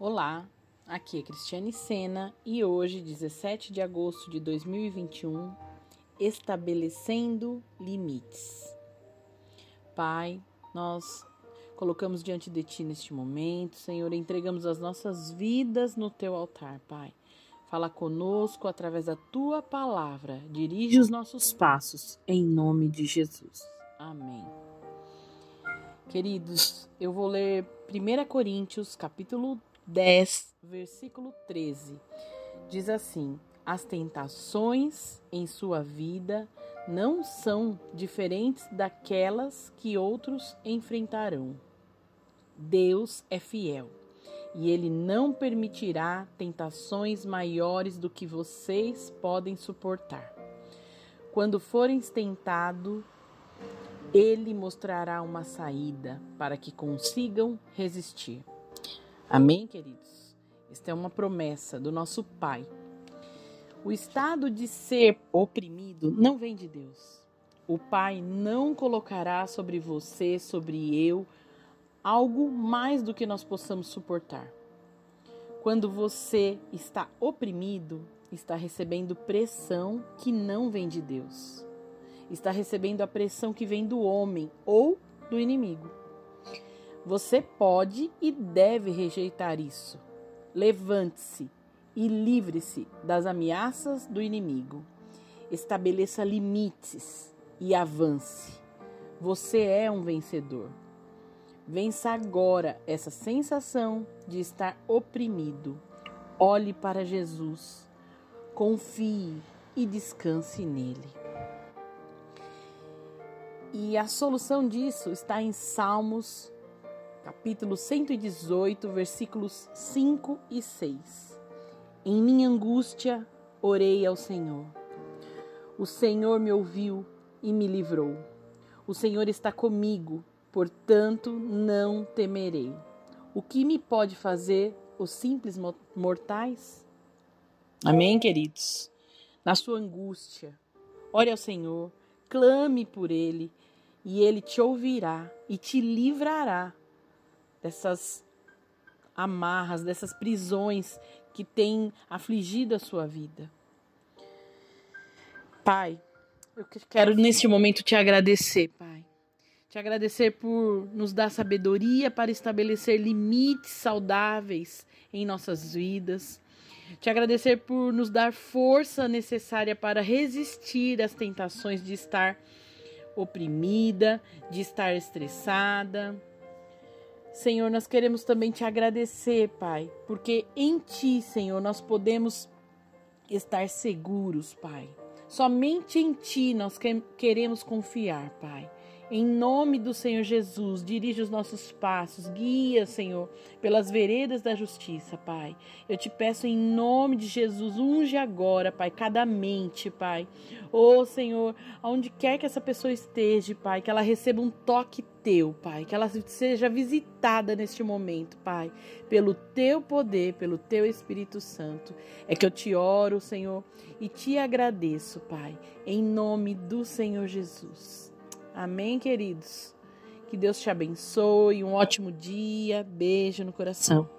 Olá, aqui é Cristiane Sena e hoje, 17 de agosto de 2021, estabelecendo limites. Pai, nós colocamos diante de Ti neste momento, Senhor, entregamos as nossas vidas no Teu altar, Pai. Fala conosco através da Tua palavra, dirige os nossos passos, em nome de Jesus. Amém. Queridos, eu vou ler 1 Coríntios, capítulo 10, versículo 13. Diz assim: As tentações em sua vida não são diferentes daquelas que outros enfrentarão. Deus é fiel e ele não permitirá tentações maiores do que vocês podem suportar. Quando forem tentados, ele mostrará uma saída para que consigam resistir. Amém, queridos? Esta é uma promessa do nosso Pai. O estado de ser oprimido não vem de Deus. O Pai não colocará sobre você, sobre eu, algo mais do que nós possamos suportar. Quando você está oprimido, está recebendo pressão que não vem de Deus. Está recebendo a pressão que vem do homem ou do inimigo. Você pode e deve rejeitar isso. Levante-se e livre-se das ameaças do inimigo. Estabeleça limites e avance. Você é um vencedor. Vença agora essa sensação de estar oprimido. Olhe para Jesus, confie e descanse nele. E a solução disso está em Salmos capítulo 118, versículos 5 e 6. Em minha angústia orei ao Senhor. O Senhor me ouviu e me livrou. O Senhor está comigo, portanto não temerei. O que me pode fazer os simples mortais? Amém, queridos? Na sua angústia, ore ao Senhor, clame por Ele, e Ele te ouvirá e te livrará dessas amarras, dessas prisões que têm afligido a sua vida. Pai, eu quero neste momento te agradecer, Pai. Te agradecer por nos dar sabedoria para estabelecer limites saudáveis em nossas vidas. Te agradecer por nos dar força necessária para resistir às tentações de estar oprimida, de estar estressada, Senhor, nós queremos também te agradecer, Pai, porque em Ti, Senhor, nós podemos estar seguros, Pai. Somente em Ti nós queremos confiar, Pai. Em nome do Senhor Jesus, dirige os nossos passos, guia, Senhor, pelas veredas da justiça, Pai. Eu te peço em nome de Jesus, unge agora, Pai, cada mente, Pai. Ô, oh, Senhor, aonde quer que essa pessoa esteja, Pai, que ela receba um toque teu, Pai, que ela seja visitada neste momento, Pai, pelo teu poder, pelo teu Espírito Santo. É que eu te oro, Senhor, e te agradeço, Pai, em nome do Senhor Jesus. Amém, queridos? Que Deus te abençoe. Um ótimo dia. Beijo no coração.